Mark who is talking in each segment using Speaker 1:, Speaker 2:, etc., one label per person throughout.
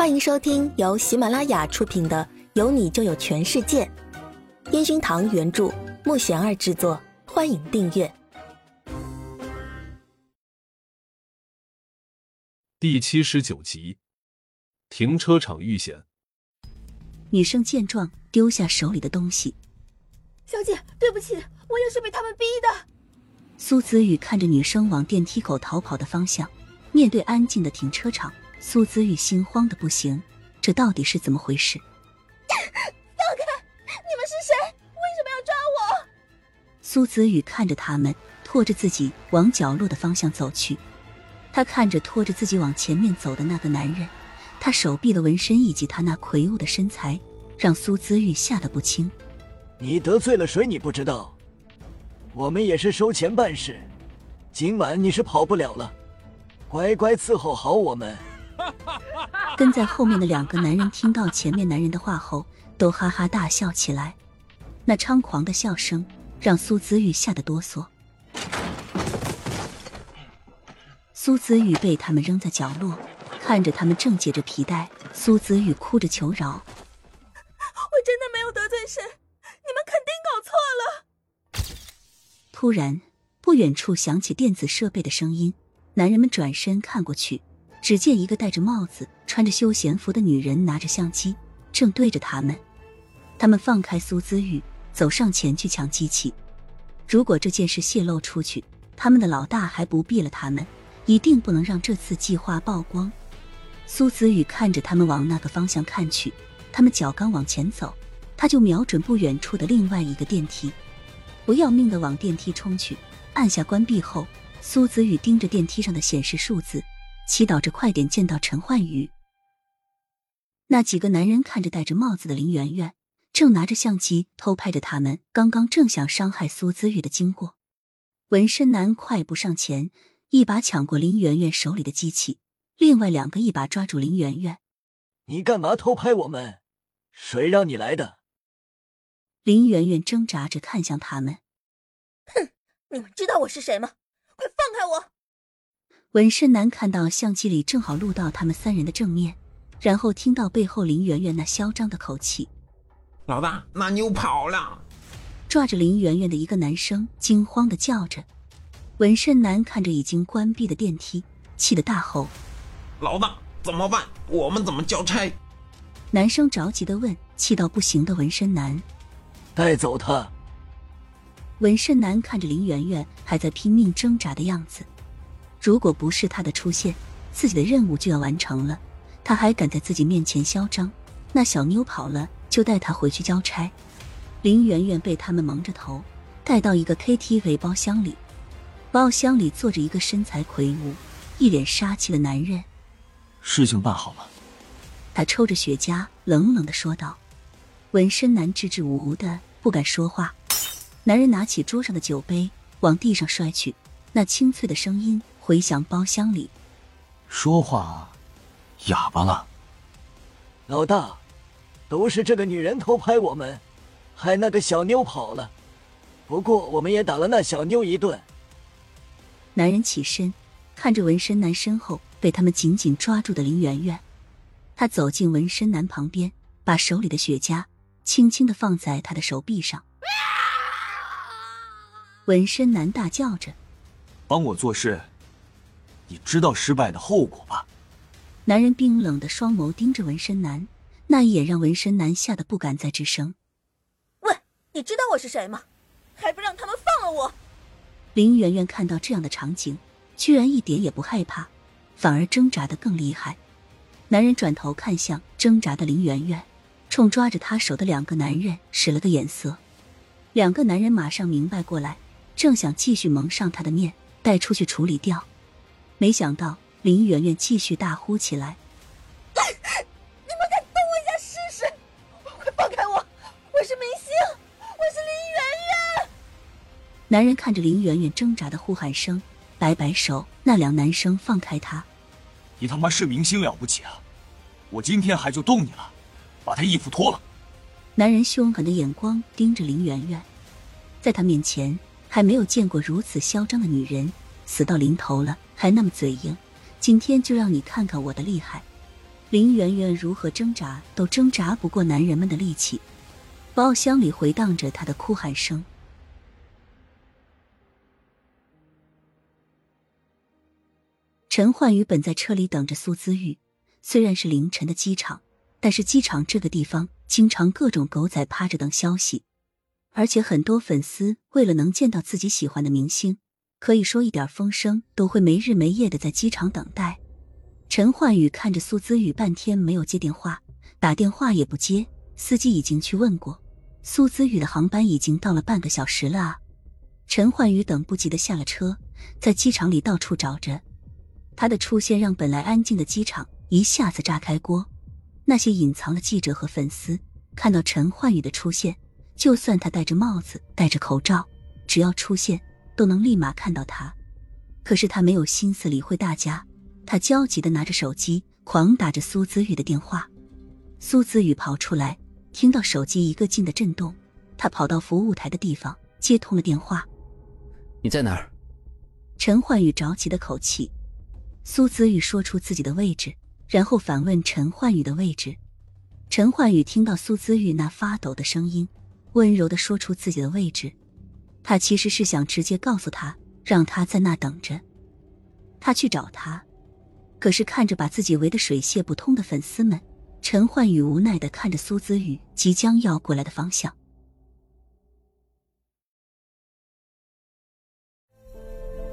Speaker 1: 欢迎收听由喜马拉雅出品的《有你就有全世界》，烟熏堂原著，木贤儿制作。欢迎订阅
Speaker 2: 第七十九集。停车场遇险，
Speaker 3: 女生见状丢下手里的东西。
Speaker 4: 小姐，对不起，我也是被他们逼的。
Speaker 3: 苏子雨看着女生往电梯口逃跑的方向，面对安静的停车场。苏子玉心慌的不行，这到底是怎么回事？
Speaker 4: 放开！你们是谁？为什么要抓我？
Speaker 3: 苏子雨看着他们，拖着自己往角落的方向走去。他看着拖着自己往前面走的那个男人，他手臂的纹身以及他那魁梧的身材，让苏子玉吓得不轻。
Speaker 5: 你得罪了谁？你不知道？我们也是收钱办事，今晚你是跑不了了，乖乖伺候好我们。
Speaker 3: 跟在后面的两个男人听到前面男人的话后，都哈哈大笑起来。那猖狂的笑声让苏子玉吓得哆嗦。苏子玉被他们扔在角落，看着他们正解着皮带，苏子玉哭着求饶：“
Speaker 4: 我真的没有得罪谁，你们肯定搞错了。”
Speaker 3: 突然，不远处响起电子设备的声音，男人们转身看过去。只见一个戴着帽子、穿着休闲服的女人拿着相机，正对着他们。他们放开苏姿玉，走上前去抢机器。如果这件事泄露出去，他们的老大还不毙了他们？一定不能让这次计划曝光。苏子雨看着他们往那个方向看去，他们脚刚往前走，他就瞄准不远处的另外一个电梯，不要命的往电梯冲去。按下关闭后，苏子雨盯着电梯上的显示数字。祈祷着快点见到陈焕宇。那几个男人看着戴着帽子的林媛媛，正拿着相机偷拍着他们刚刚正想伤害苏姿玉的经过。纹身男快步上前，一把抢过林媛媛手里的机器，另外两个一把抓住林媛媛。
Speaker 5: 你干嘛偷拍我们？谁让你来的？
Speaker 3: 林媛媛挣扎着看向他们。
Speaker 4: 哼，你们知道我是谁吗？快放开我！
Speaker 3: 纹身男看到相机里正好录到他们三人的正面，然后听到背后林媛媛那嚣张的口气：“
Speaker 6: 老大，那妞跑了！”
Speaker 3: 抓着林媛媛的一个男生惊慌的叫着。纹身男看着已经关闭的电梯，气得大吼：“
Speaker 6: 老大，怎么办？我们怎么交差？”
Speaker 3: 男生着急的问：“气到不行的纹身男，
Speaker 5: 带走他！”
Speaker 3: 纹身男看着林媛媛还在拼命挣扎的样子。如果不是他的出现，自己的任务就要完成了。他还敢在自己面前嚣张？那小妞跑了，就带他回去交差。林媛媛被他们蒙着头带到一个 KTV 包厢里，包厢里坐着一个身材魁梧、一脸杀气的男人。
Speaker 7: 事情办好了，
Speaker 3: 他抽着雪茄，冷冷的说道。纹身男支支吾吾的不敢说话。男人拿起桌上的酒杯往地上摔去，那清脆的声音。回响包厢里，
Speaker 7: 说话哑巴了。
Speaker 5: 老大，都是这个女人偷拍我们，害那个小妞跑了。不过我们也打了那小妞一顿。
Speaker 3: 男人起身，看着纹身男身后被他们紧紧抓住的林媛媛，他走进纹身男旁边，把手里的雪茄轻轻的放在他的手臂上。纹身男大叫着：“
Speaker 7: 帮我做事！”你知道失败的后果吧？
Speaker 3: 男人冰冷的双眸盯着纹身男，那一眼让纹身男吓得不敢再吱声。
Speaker 4: 喂，你知道我是谁吗？还不让他们放了我！
Speaker 3: 林媛媛看到这样的场景，居然一点也不害怕，反而挣扎的更厉害。男人转头看向挣扎的林媛媛，冲抓着她手的两个男人使了个眼色。两个男人马上明白过来，正想继续蒙上他的面，带出去处理掉。没想到林媛媛继续大呼起来：“
Speaker 4: 你们敢动我一下试试？快放开我！我是明星，我是林媛媛。”
Speaker 3: 男人看着林媛媛挣扎的呼喊声，摆摆手，那两男生放开她：“
Speaker 7: 你他妈是明星了不起啊！我今天还就动你了，把他衣服脱了。”
Speaker 3: 男人凶狠的眼光盯着林媛媛，在他面前还没有见过如此嚣张的女人。死到临头了，还那么嘴硬，今天就让你看看我的厉害！林媛媛如何挣扎都挣扎不过男人们的力气，包厢里回荡着她的哭喊声。陈焕宇本在车里等着苏姿玉，虽然是凌晨的机场，但是机场这个地方经常各种狗仔趴着等消息，而且很多粉丝为了能见到自己喜欢的明星，可以说一点风声都会没日没夜的在机场等待。陈焕宇看着苏姿玉半天没有接电话，打电话也不接，司机已经去问过，苏姿玉的航班已经到了半个小时了啊！陈焕宇等不及的下了车，在机场里到处找着。他的出现让本来安静的机场一下子炸开锅，那些隐藏的记者和粉丝看到陈焕宇的出现，就算他戴着帽子、戴着口罩，只要出现都能立马看到他。可是他没有心思理会大家。他焦急的拿着手机，狂打着苏子宇的电话。苏子宇跑出来，听到手机一个劲的震动，他跑到服务台的地方接通了电话。
Speaker 8: 你在哪儿？
Speaker 3: 陈焕宇着急的口气。苏子宇说出自己的位置，然后反问陈焕宇的位置。陈焕宇听到苏子玉那发抖的声音，温柔的说出自己的位置。他其实是想直接告诉他，让他在那等着，他去找他。可是看着把自己围得水泄不通的粉丝们，陈焕宇无奈的看着苏子宇即将要过来的方向。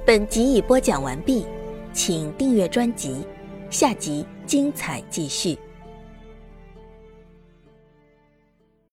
Speaker 1: 本集已播讲完毕，请订阅专辑，下集精彩继续。